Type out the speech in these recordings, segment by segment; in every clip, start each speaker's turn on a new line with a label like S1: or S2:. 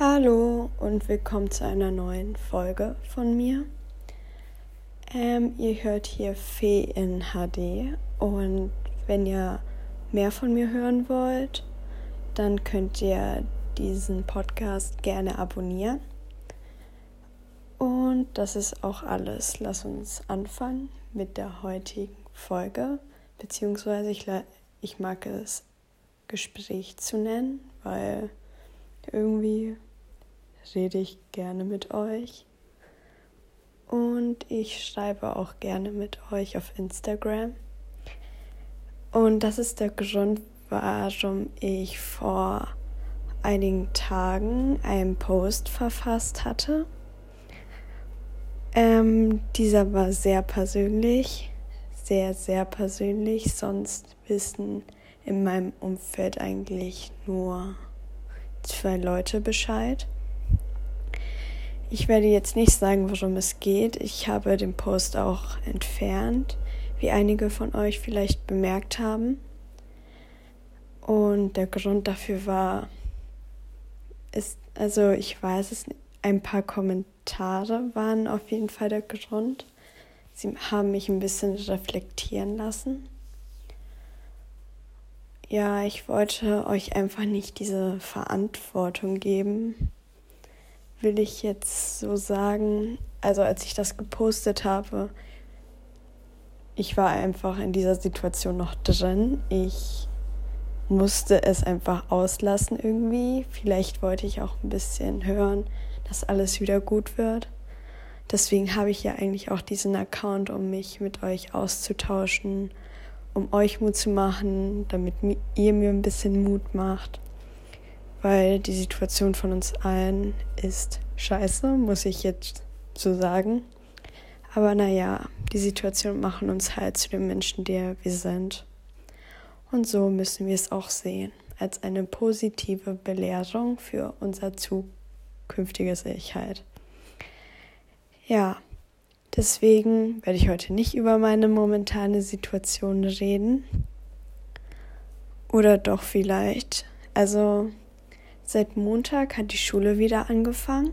S1: Hallo und willkommen zu einer neuen Folge von mir. Ähm, ihr hört hier Fee in HD und wenn ihr mehr von mir hören wollt, dann könnt ihr diesen Podcast gerne abonnieren. Und das ist auch alles. Lass uns anfangen mit der heutigen Folge, beziehungsweise ich, ich mag es Gespräch zu nennen, weil irgendwie rede ich gerne mit euch. Und ich schreibe auch gerne mit euch auf Instagram. Und das ist der Grund, warum ich vor einigen Tagen einen Post verfasst hatte. Ähm, dieser war sehr persönlich, sehr, sehr persönlich. Sonst wissen in meinem Umfeld eigentlich nur zwei Leute Bescheid. Ich werde jetzt nicht sagen, worum es geht. Ich habe den Post auch entfernt, wie einige von euch vielleicht bemerkt haben. Und der Grund dafür war, ist, also ich weiß es, ein paar Kommentare waren auf jeden Fall der Grund. Sie haben mich ein bisschen reflektieren lassen ja, ich wollte euch einfach nicht diese Verantwortung geben, will ich jetzt so sagen. Also als ich das gepostet habe, ich war einfach in dieser Situation noch drin. Ich musste es einfach auslassen irgendwie. Vielleicht wollte ich auch ein bisschen hören, dass alles wieder gut wird. Deswegen habe ich ja eigentlich auch diesen Account, um mich mit euch auszutauschen um euch Mut zu machen, damit ihr mir ein bisschen Mut macht. Weil die Situation von uns allen ist scheiße, muss ich jetzt so sagen. Aber naja, die Situation machen uns halt zu den Menschen, die wir sind. Und so müssen wir es auch sehen, als eine positive Belehrung für unser zukünftiges Ich halt. Ja, Deswegen werde ich heute nicht über meine momentane Situation reden. Oder doch vielleicht. Also seit Montag hat die Schule wieder angefangen.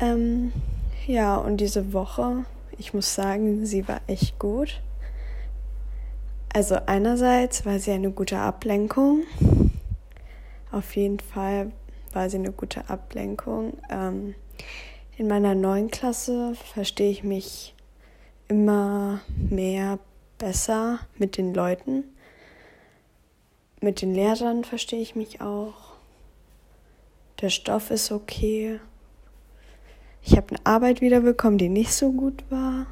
S1: Ähm, ja, und diese Woche, ich muss sagen, sie war echt gut. Also einerseits war sie eine gute Ablenkung. Auf jeden Fall war sie eine gute Ablenkung. Ähm, in meiner neuen Klasse verstehe ich mich immer mehr besser mit den Leuten. Mit den Lehrern verstehe ich mich auch. Der Stoff ist okay. Ich habe eine Arbeit wiederbekommen, die nicht so gut war.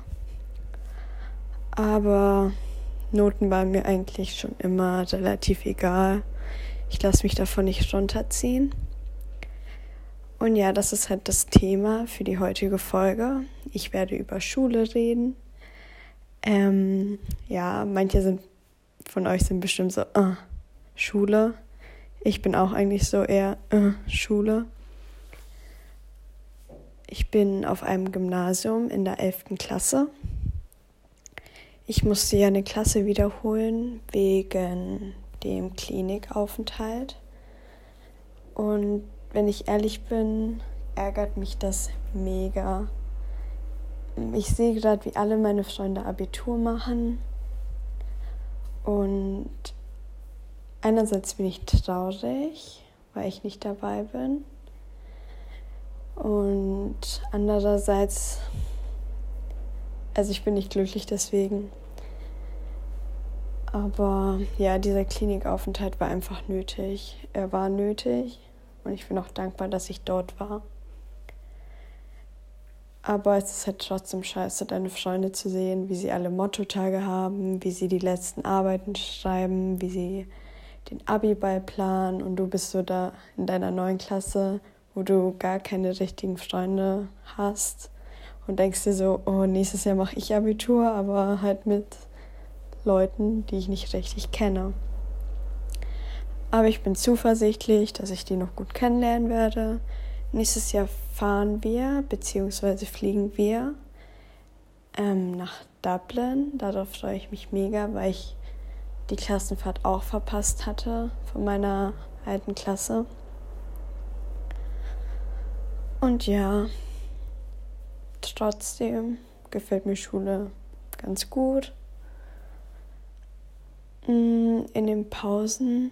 S1: Aber Noten waren mir eigentlich schon immer relativ egal. Ich lasse mich davon nicht runterziehen. Und ja, das ist halt das Thema für die heutige Folge. Ich werde über Schule reden. Ähm, ja, manche sind von euch sind bestimmt so, uh, Schule. Ich bin auch eigentlich so eher uh, Schule. Ich bin auf einem Gymnasium in der 11. Klasse. Ich musste ja eine Klasse wiederholen wegen dem Klinikaufenthalt. Und wenn ich ehrlich bin, ärgert mich das mega. Ich sehe gerade, wie alle meine Freunde Abitur machen. Und einerseits bin ich traurig, weil ich nicht dabei bin. Und andererseits, also ich bin nicht glücklich deswegen. Aber ja, dieser Klinikaufenthalt war einfach nötig. Er war nötig. Und ich bin auch dankbar, dass ich dort war. Aber es ist halt trotzdem scheiße, deine Freunde zu sehen, wie sie alle Mottotage haben, wie sie die letzten Arbeiten schreiben, wie sie den Abi-Ball planen und du bist so da in deiner neuen Klasse, wo du gar keine richtigen Freunde hast und denkst dir so, oh, nächstes Jahr mache ich Abitur, aber halt mit Leuten, die ich nicht richtig kenne. Aber ich bin zuversichtlich, dass ich die noch gut kennenlernen werde. Nächstes Jahr fahren wir bzw. fliegen wir ähm, nach Dublin. Darauf freue ich mich mega, weil ich die Klassenfahrt auch verpasst hatte von meiner alten Klasse. Und ja, trotzdem gefällt mir Schule ganz gut. Mm, in den Pausen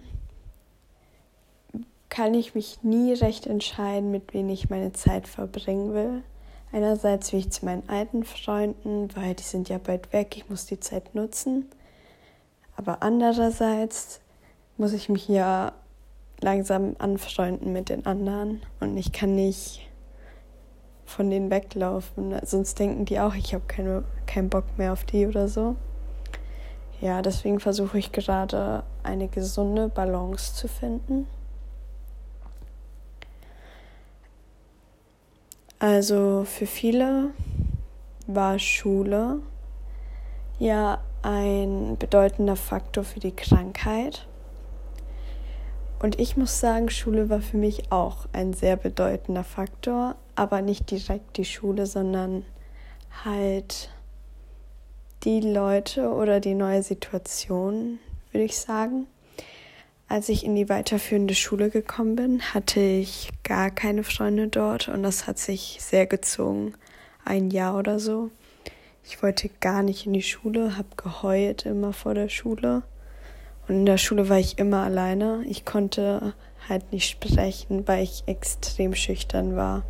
S1: kann ich mich nie recht entscheiden, mit wem ich meine Zeit verbringen will. Einerseits will ich zu meinen alten Freunden, weil die sind ja bald weg, ich muss die Zeit nutzen. Aber andererseits muss ich mich ja langsam anfreunden mit den anderen und ich kann nicht von denen weglaufen. Sonst denken die auch, ich habe keine, keinen Bock mehr auf die oder so. Ja, deswegen versuche ich gerade eine gesunde Balance zu finden. Also für viele war Schule ja ein bedeutender Faktor für die Krankheit. Und ich muss sagen, Schule war für mich auch ein sehr bedeutender Faktor, aber nicht direkt die Schule, sondern halt die Leute oder die neue Situation, würde ich sagen. Als ich in die weiterführende Schule gekommen bin, hatte ich gar keine Freunde dort und das hat sich sehr gezogen. Ein Jahr oder so. Ich wollte gar nicht in die Schule, habe geheult immer vor der Schule. Und in der Schule war ich immer alleine. Ich konnte halt nicht sprechen, weil ich extrem schüchtern war.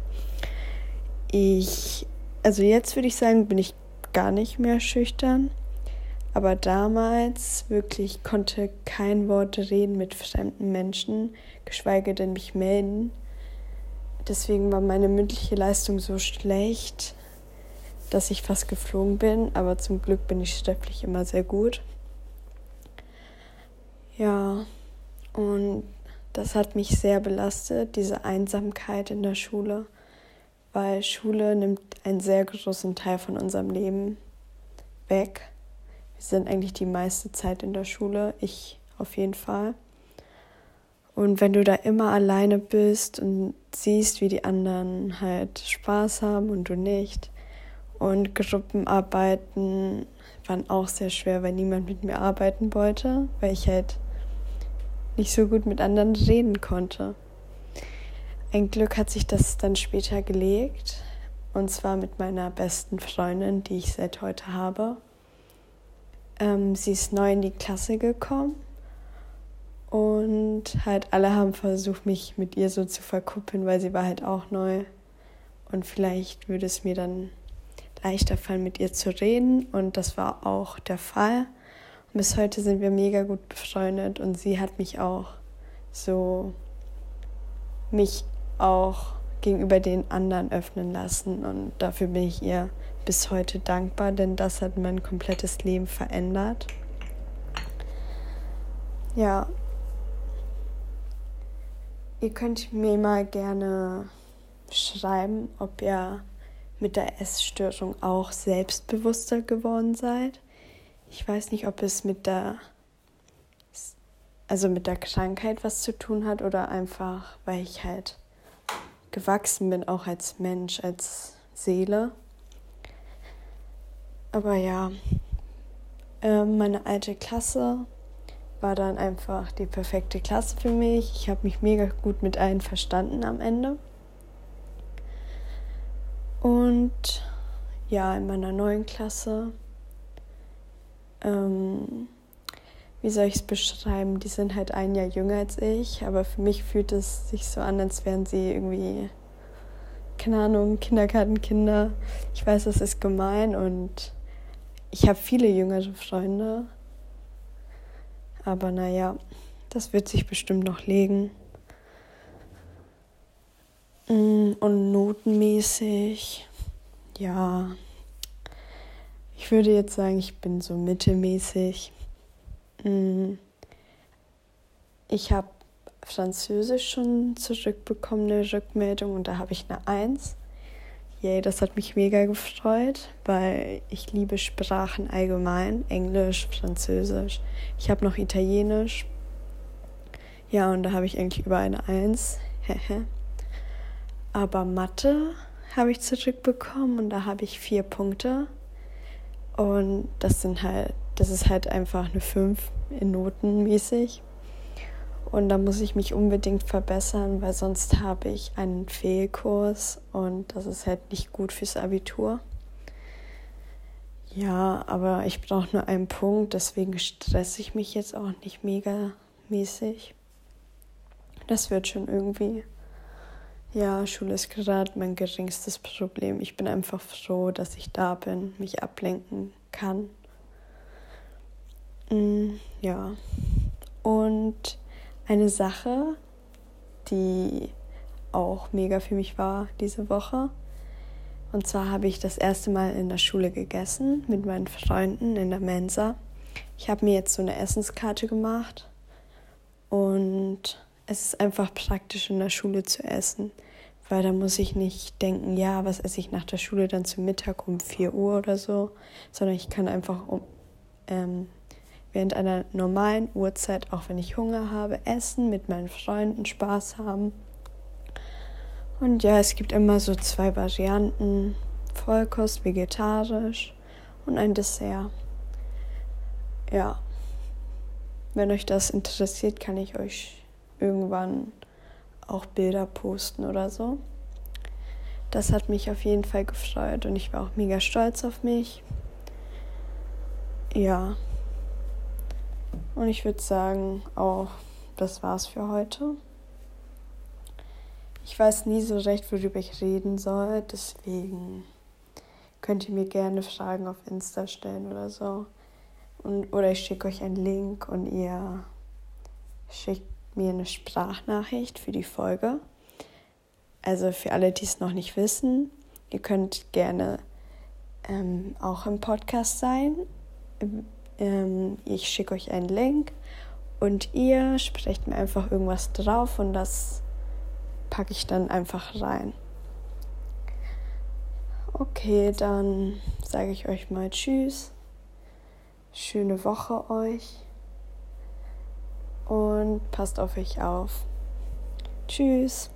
S1: Ich, also jetzt würde ich sagen, bin ich gar nicht mehr schüchtern. Aber damals wirklich konnte kein Wort reden mit fremden Menschen, geschweige denn mich melden. Deswegen war meine mündliche Leistung so schlecht, dass ich fast geflogen bin. Aber zum Glück bin ich schriftlich immer sehr gut. Ja, und das hat mich sehr belastet, diese Einsamkeit in der Schule, weil Schule nimmt einen sehr großen Teil von unserem Leben weg. Wir sind eigentlich die meiste Zeit in der Schule, ich auf jeden Fall. Und wenn du da immer alleine bist und siehst, wie die anderen halt Spaß haben und du nicht. Und Gruppenarbeiten waren auch sehr schwer, weil niemand mit mir arbeiten wollte, weil ich halt nicht so gut mit anderen reden konnte. Ein Glück hat sich das dann später gelegt, und zwar mit meiner besten Freundin, die ich seit heute habe. Ähm, sie ist neu in die Klasse gekommen und halt alle haben versucht, mich mit ihr so zu verkuppeln, weil sie war halt auch neu. Und vielleicht würde es mir dann leichter fallen, mit ihr zu reden. Und das war auch der Fall. Und bis heute sind wir mega gut befreundet und sie hat mich auch so mich auch gegenüber den anderen öffnen lassen. Und dafür bin ich ihr bis heute dankbar, denn das hat mein komplettes Leben verändert. Ja, ihr könnt mir mal gerne schreiben, ob ihr mit der Essstörung auch selbstbewusster geworden seid. Ich weiß nicht, ob es mit der also mit der Krankheit was zu tun hat oder einfach, weil ich halt gewachsen bin, auch als Mensch, als Seele. Aber ja, äh, meine alte Klasse war dann einfach die perfekte Klasse für mich. Ich habe mich mega gut mit allen verstanden am Ende. Und ja, in meiner neuen Klasse, ähm, wie soll ich es beschreiben? Die sind halt ein Jahr jünger als ich, aber für mich fühlt es sich so an, als wären sie irgendwie, keine Ahnung, Kindergartenkinder. Ich weiß, das ist gemein und ich habe viele jüngere Freunde, aber naja, das wird sich bestimmt noch legen. Mm, und notenmäßig, ja, ich würde jetzt sagen, ich bin so mittelmäßig. Mm, ich habe Französisch schon zurückbekommen, eine Rückmeldung, und da habe ich eine Eins. Yay, das hat mich mega gefreut, weil ich liebe Sprachen allgemein, Englisch, Französisch. Ich habe noch Italienisch. Ja, und da habe ich eigentlich über eine Eins. Aber Mathe habe ich zurückbekommen und da habe ich vier Punkte. Und das sind halt, das ist halt einfach eine Fünf in Noten mäßig. Und da muss ich mich unbedingt verbessern, weil sonst habe ich einen Fehlkurs und das ist halt nicht gut fürs Abitur. Ja, aber ich brauche nur einen Punkt, deswegen stresse ich mich jetzt auch nicht mega mäßig. Das wird schon irgendwie. Ja, Schule ist gerade mein geringstes Problem. Ich bin einfach froh, dass ich da bin, mich ablenken kann. Mm, ja. Und eine Sache, die auch mega für mich war diese Woche. Und zwar habe ich das erste Mal in der Schule gegessen mit meinen Freunden in der Mensa. Ich habe mir jetzt so eine Essenskarte gemacht und es ist einfach praktisch in der Schule zu essen, weil da muss ich nicht denken, ja, was esse ich nach der Schule dann zum Mittag um 4 Uhr oder so, sondern ich kann einfach um, ähm, während einer normalen Uhrzeit, auch wenn ich Hunger habe, essen, mit meinen Freunden Spaß haben. Und ja, es gibt immer so zwei Varianten, Vollkost, vegetarisch und ein Dessert. Ja, wenn euch das interessiert, kann ich euch irgendwann auch Bilder posten oder so. Das hat mich auf jeden Fall gefreut und ich war auch mega stolz auf mich. Ja. Und ich würde sagen, auch das war's für heute. Ich weiß nie so recht, worüber ich reden soll, deswegen könnt ihr mir gerne Fragen auf Insta stellen oder so. Und, oder ich schicke euch einen Link und ihr schickt mir eine Sprachnachricht für die Folge. Also für alle, die es noch nicht wissen, ihr könnt gerne ähm, auch im Podcast sein. Ähm, ich schicke euch einen Link und ihr sprecht mir einfach irgendwas drauf und das packe ich dann einfach rein. Okay, dann sage ich euch mal Tschüss. Schöne Woche euch und passt auf euch auf. Tschüss.